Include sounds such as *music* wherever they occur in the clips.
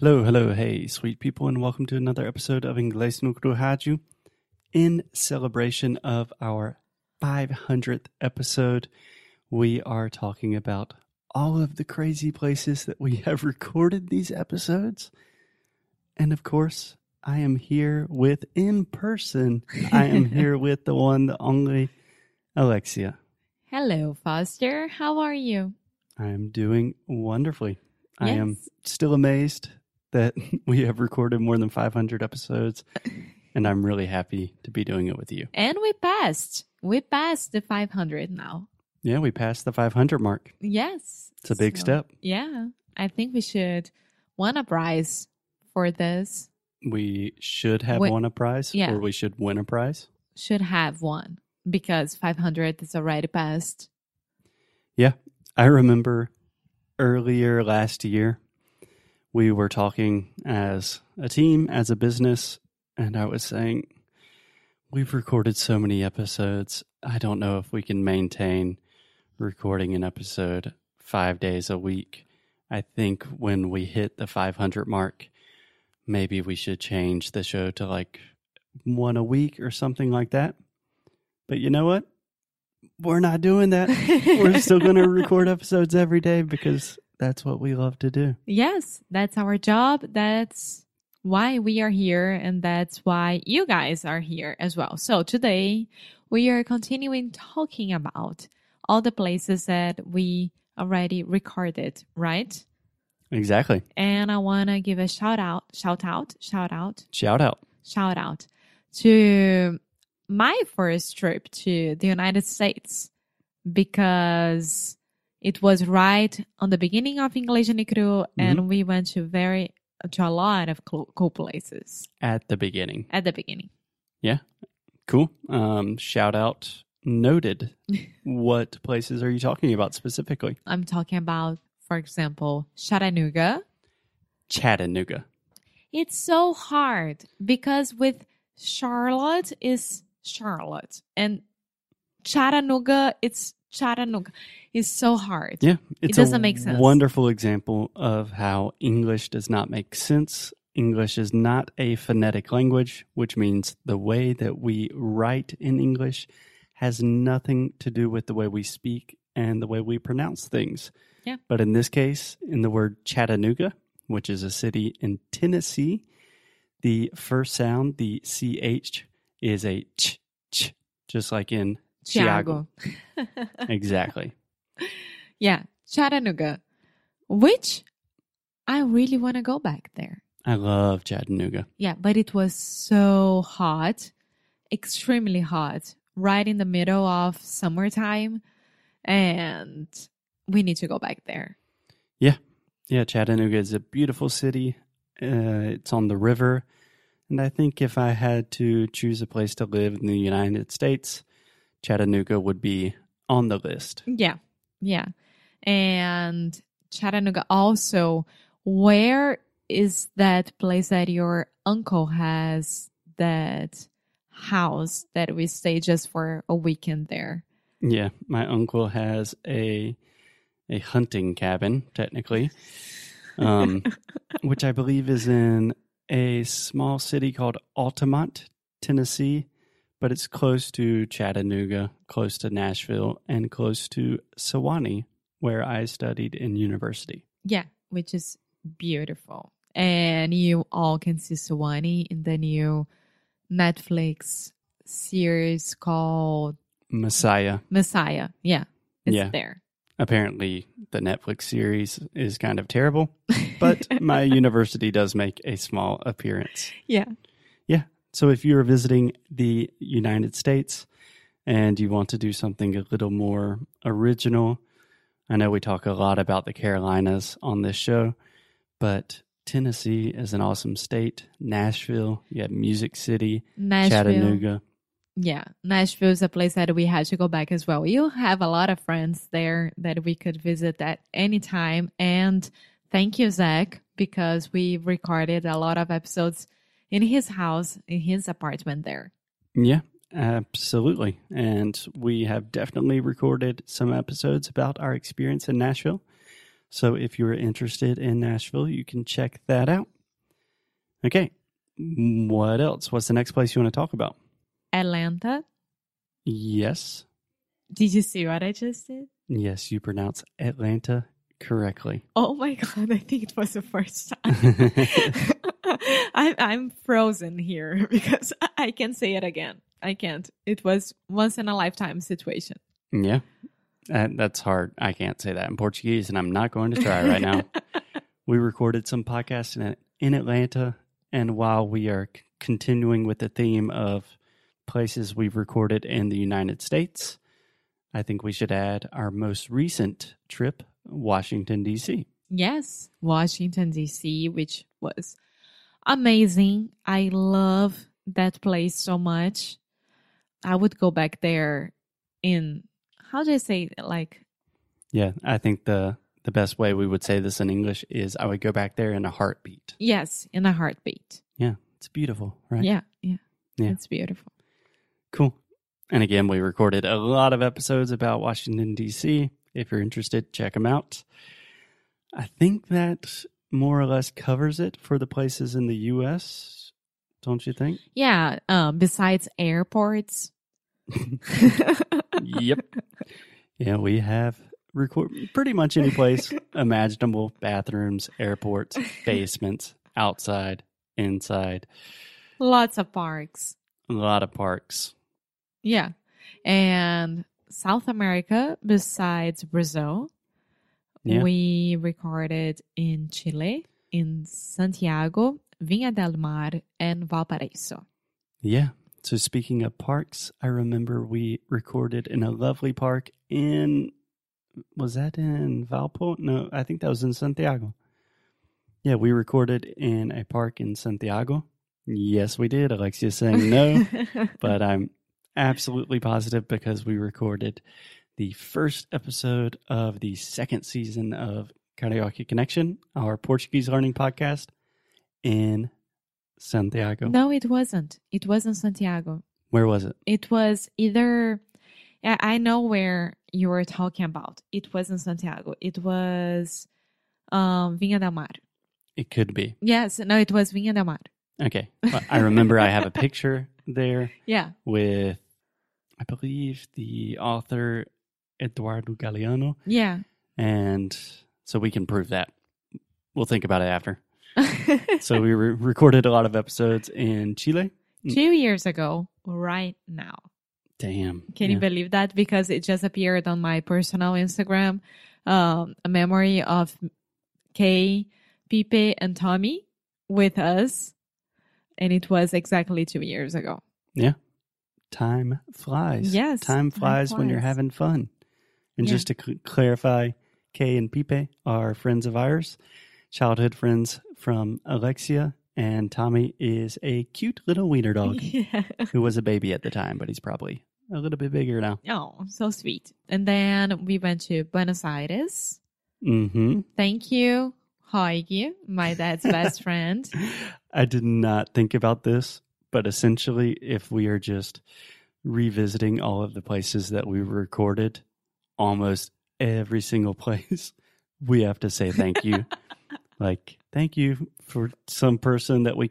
Hello, hello, hey, sweet people, and welcome to another episode of Inglês no Rádio. In celebration of our 500th episode, we are talking about all of the crazy places that we have recorded these episodes. And of course, I am here with in person. I am *laughs* here with the one, the only Alexia. Hello, Foster. How are you? I am doing wonderfully. I am still amazed that *laughs* we have recorded more than 500 episodes, and I'm really happy to be doing it with you. And we passed. We passed the 500 now. Yeah, we passed the 500 mark. Yes. It's a big So, step. Yeah. I think we should win a prize for this. We should have Wait- won a prize, yeah. or we should win a prize. Should have won because 500 is already passed. Yeah. I remember earlier last year, we were talking as a team, as a business, and I was saying, We've recorded so many episodes. I don't know if we can maintain recording an episode five days a week. I think when we hit the 500 mark, maybe we should change the show to like one a week or something like that. But you know what? We're not doing that. *laughs* We're still going to record episodes every day because that's what we love to do. Yes, that's our job. That's why we are here, and that's why you guys are here as well. So today we are continuing talking about all the places that we already recorded, right? Exactly. And I want to give a shout out, shout out, shout out, Shout out. shout out to my first trip to the United States because it was right on the beginning of English and Cru, and we went to very to a lot of cool, cool places At the beginning. at the beginning. Yeah, cool. Um, shout out noted. *laughs* what places are you talking about specifically? I'm talking about, for example, Chattanooga. Chattanooga. It's so hard because with Charlotte is Charlotte and Chattanooga it's Chattanooga. is so hard. Yeah. It's doesn't a make sense. wonderful example of how English does not make sense. English is not a phonetic language, which means the way that we write in English has nothing to do with the way we speak and the way we pronounce things. Yeah. But in this case, in the word Chattanooga, which is a city in Tennessee, the first sound, the CH, is a ch, ch, just like in Chiago. Chiago. *laughs* Exactly. yeah, Chattanooga. Which I really want to go back there. I love Chattanooga. Yeah, but it was so hot, extremely hot, right in the middle of summertime. And we need to go back there. Yeah. Yeah, Chattanooga is a beautiful city. Uh, it's on the river. And I think if I had to choose a place to live in the United States, Chattanooga would be on the list. Yeah, yeah. And Chattanooga also, where is that place that your uncle has that house that we stay just for a weekend there? Yeah, my uncle has a a hunting cabin, technically, um, *laughs* which I believe is in a small city called Altamont, Tennessee, but it's close to Chattanooga, close to Nashville, and close to Sewanee, where I studied in university. Yeah, which is beautiful. And you all can see Sewanee in the new Netflix series called Messiah. Messiah. Yeah, it's Yeah. there. Apparently, the Netflix series is kind of terrible, *laughs* but my university does make a small appearance. Yeah. Yeah. So if you're visiting the United States and you want to do something a little more original, I know we talk a lot about the Carolinas on this show, but Tennessee is an awesome state. Nashville, you have Music City, Nashville. Chattanooga. Yeah, Nashville is a place that we had to go back as well. You have a lot of friends there that we could visit at any time. And thank you, Zach, because we recorded a lot of episodes in his house, in his apartment there. Yeah, absolutely. And we have definitely recorded some episodes about our experience in Nashville. So if you're interested in Nashville, you can check that out. Okay. What else? What's the next place you want to talk about? Atlanta. Yes. Did you see what I just did? Yes, you pronounce Atlanta correctly. Oh my god, I think it was the first *laughs* time. *laughs* *laughs* I'm I'm frozen here *laughs* because *laughs* I can't say it again. I can't. It was once in a lifetime situation. yeah. Uh, that's hard. I can't say that in Portuguese, and I'm not going to try right now. we recorded some podcasts in, in Atlanta, and while we are c- continuing with the theme of places we've recorded in the United States, I think we should add our most recent trip, Washington, D.C. Yes, Washington D.C., which was amazing. I love that place so much. I would go back there in how do I say like Yeah, I think the the best way we would say this in English is I would go back there in a heartbeat. yes, in a heartbeat. Yeah, it's beautiful, right? Yeah, yeah. Yeah. It's beautiful. Cool. And again, we recorded a lot of episodes about Washington, D.C. If you're interested, check them out. I think that more or less covers it for the places in the U.S., don't you think? Yeah, um besides airports. *laughs* yep. Yeah, we have record pretty much any place *laughs* imaginable bathrooms, airports, basements, outside, inside, Lots of parks. a lot of parks. Yeah. And South America, besides Brazil, Yeah. we recorded in Chile, in Santiago, Viña del Mar, and Valparaiso. Yeah. So speaking of parks, I remember we recorded in a lovely park in was that in Valpo? No, I think that was in Santiago. Yeah, we recorded in a park in Santiago. Yes, we did. Alexia's saying no, *laughs* but I'm absolutely positive because we recorded the first episode of the second season of Karaoke Connection, our Portuguese learning podcast in Santiago. no, it wasn't. It wasn't Santiago. Where was it? It was either. I know where you were talking about. It wasn't Santiago. It was um, Viña del Mar. It could be. Yes, no, it was Viña del Mar. Okay. Well, I remember I have a picture there *laughs* Yeah. with, I believe, the author Eduardo Galeano. Yeah. And so we can prove that. We'll think about it after. *laughs* So we re- recorded a lot of episodes in Chile. Two years ago, right now. Damn. Can you believe that? Because it just appeared on my personal Instagram, um, a memory of Kay, Pipe, and Tommy with us. And it was exactly two years ago. Yeah. Time flies. Yes, Time time flies when you're having fun. And Yeah. just to cl- clarify, Kay and Pipe are friends of ours, childhood friends from Alexia. And Tommy is a cute little wiener *laughs* dog. yeah. who was a baby at the time, but he's probably a little bit bigger now. Oh, so sweet. And then we went to Buenos Aires. Mm-hmm. Thank you, Hoigi, my dad's best friend. *laughs* I did not think about this, but essentially, if we are just revisiting all of the places that we recorded, almost every single place, *laughs* we have to say thank you. *laughs* like, thank you for some person that we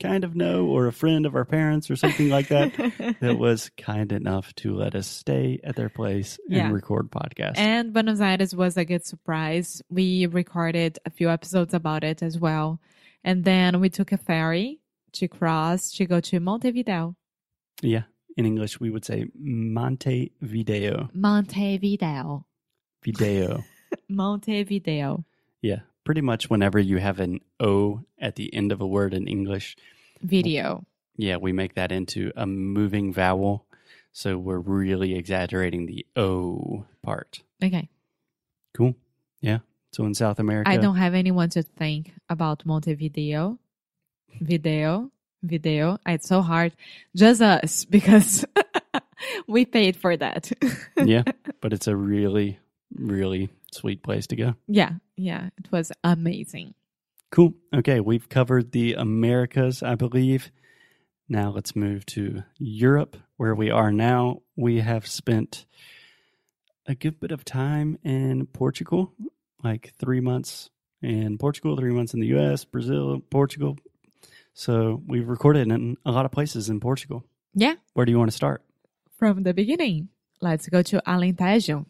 kind of know or a friend of our parents or something like that *laughs* that was kind enough to let us stay at their place and Yeah. record podcast. And Buenos Aires was a good surprise. We recorded a few episodes about it as well. And then we took a ferry to cross to go to Montevideo. Yeah. In English, we would say Montevideo. Montevideo. Video. *laughs* Montevideo. yeah. Pretty much whenever you have an O at the end of a word in English, Video. yeah, we make that into a moving vowel. So we're really exaggerating the O part. Okay. Cool. Yeah. So in South America, I don't have anyone to think about Montevideo. Video. Video. Ah, it's so hard. Just us *laughs* because *laughs* we paid for that. *laughs* yeah, but it's a really, really sweet place to go. yeah. Yeah. It was amazing. Cool. Okay, we've covered the Americas, I believe. Now let's move to Europe, where we are now. We have spent a good bit of time in Portugal. like three months in Portugal, three months in the US, Brazil, Portugal. So we've recorded in a lot of places in Portugal. Yeah. Where do you want to start? From the beginning, let's go to Alentejo.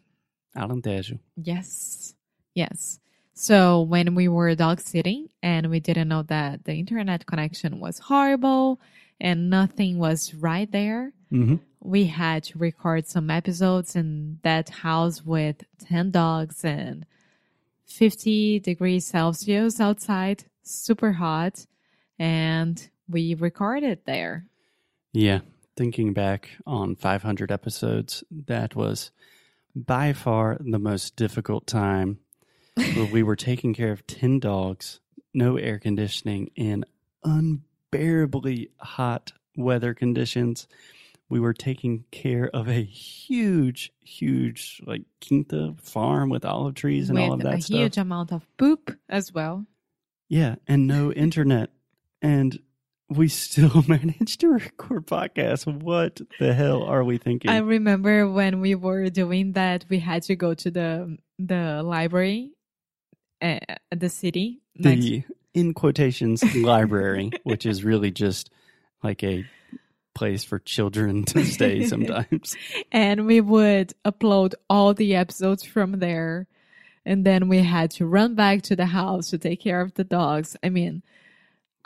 Alentejo. Yes. Yes. So when we were dog sitting and we didn't know that the internet connection was horrible and nothing was right there, hmm we had to record some episodes in that house with 10 dogs and 50 degrees Celsius outside, super hot. And we recorded there. Yeah. Thinking back on 500 episodes, that was by far the most difficult time *laughs* where we were taking care of 10 dogs, no air conditioning, in unbearably hot weather conditions. We were taking care of a huge, huge, like quinta farm with olive trees and with all of that stuff. a stuff. huge amount of poop as well. Yeah, and no internet. And we still *laughs* managed to record podcasts. What the hell are we thinking? I remember when we were doing that, we had to go to the the library uh, at the city. next- the in quotations library, *laughs* which is really just like a place for children to *laughs* stay sometimes. and we would upload all the episodes from there. And then we had to run back to the house to take care of the dogs. I mean,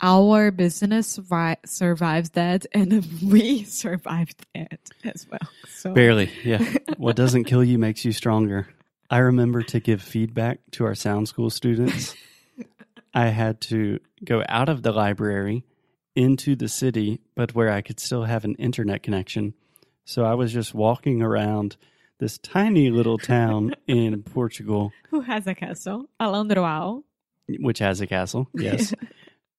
our business survi- survives that, and *laughs* we survived it as well. So Barely, yeah. *laughs* What doesn't kill you makes you stronger. I remember to give feedback to our sound school students. *laughs* I had to go out of the library into the city, but where I could still have an internet connection. So I was just walking around this tiny little town in Portugal, who has a castle? Alandroal. which has a castle, yes.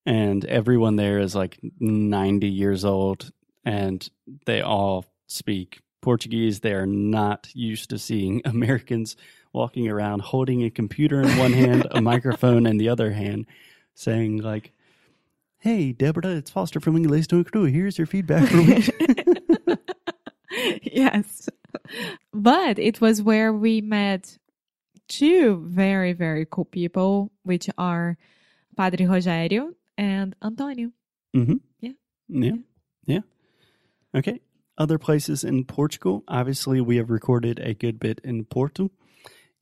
And everyone there is like 90 years old and they all speak Portuguese. They are not used to seeing *laughs* Americans walking around holding a computer in one hand, a *laughs* microphone in the other hand, saying like, Hey, Deborah, it's Foster from English to Crew. Here's your feedback *laughs* yes. But it was where we met two very, very cool people, which are Padre Rogério and Antonio. mm-hmm. Yeah. Yeah. Yeah. Okay. Other places in Portugal. Obviously, we have recorded a good bit in Porto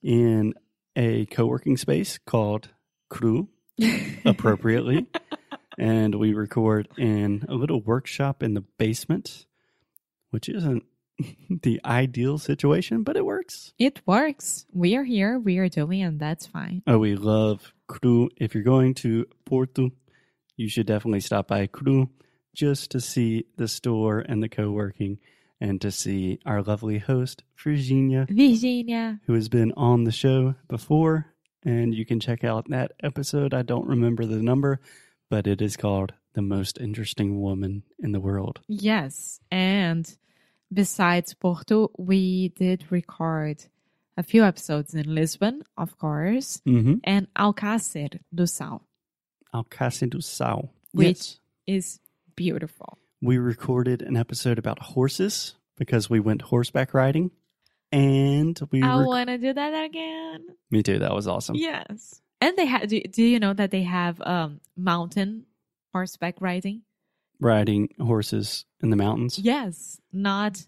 in a co working space called Cru, *laughs* appropriately. and we record in a little workshop in the basement, which isn't *laughs* the ideal situation, but it works. It works. We are here, we are doing, and that's fine. Oh, we love Cru. If you're going to Porto, you should definitely stop by Cru just to see the store and the co working and to see our lovely host, Virginia, Virginia. who has been on the show before. And you can check out that episode. I don't remember the number, but it is called The Most Interesting Woman in the World. Yes. And besides Porto, we did record a few episodes in Lisbon, of course, Mm-hmm. and Alcácer do Sal, Alcácer do Sal. Which- Yes. is beautiful. We recorded an episode about horses because we went horseback riding. And we I rec- want to do that again. Me too. That was awesome. Yes. And they have, do, do you know that they have um mountain horseback riding? Riding horses in the mountains. Yes. Not,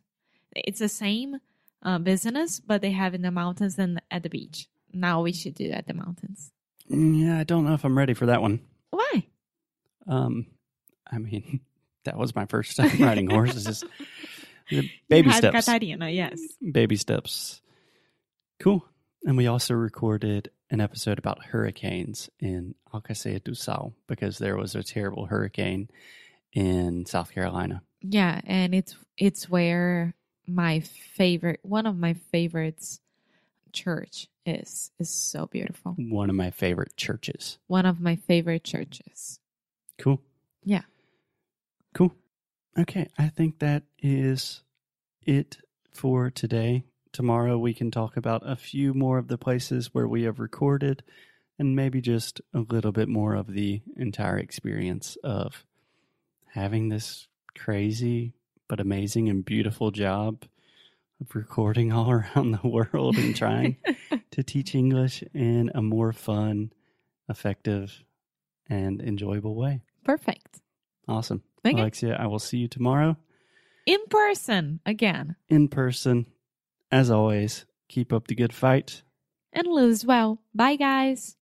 it's the same uh, business, but they have in the mountains and at the beach. Now we should do at the mountains. Mm, Yeah, I don't know if I'm ready for that one. Why? Um, I mean, *laughs* that was my first time *laughs* riding horses. Baby steps. Yes. Baby steps. Cool. And we also recorded an episode about hurricanes in Alcácer do Sal because there was a terrible hurricane in South Carolina. Yeah, and it's it's where my favorite one of my favorites church is is so beautiful. One of my favorite churches. One of my favorite churches. Cool. Yeah. Cool. Okay. I think that is it for today. Tomorrow we can talk about a few more of the places where we have recorded and maybe just a little bit more of the entire experience of having this crazy but amazing and beautiful job of recording all *laughs* around the world and trying *laughs* to teach English in a more fun, effective, and enjoyable way. Perfect. Awesome. Okay. Alexia, I will see you tomorrow In person again in person. As always, keep up the good fight. and lose well. Bye, guys.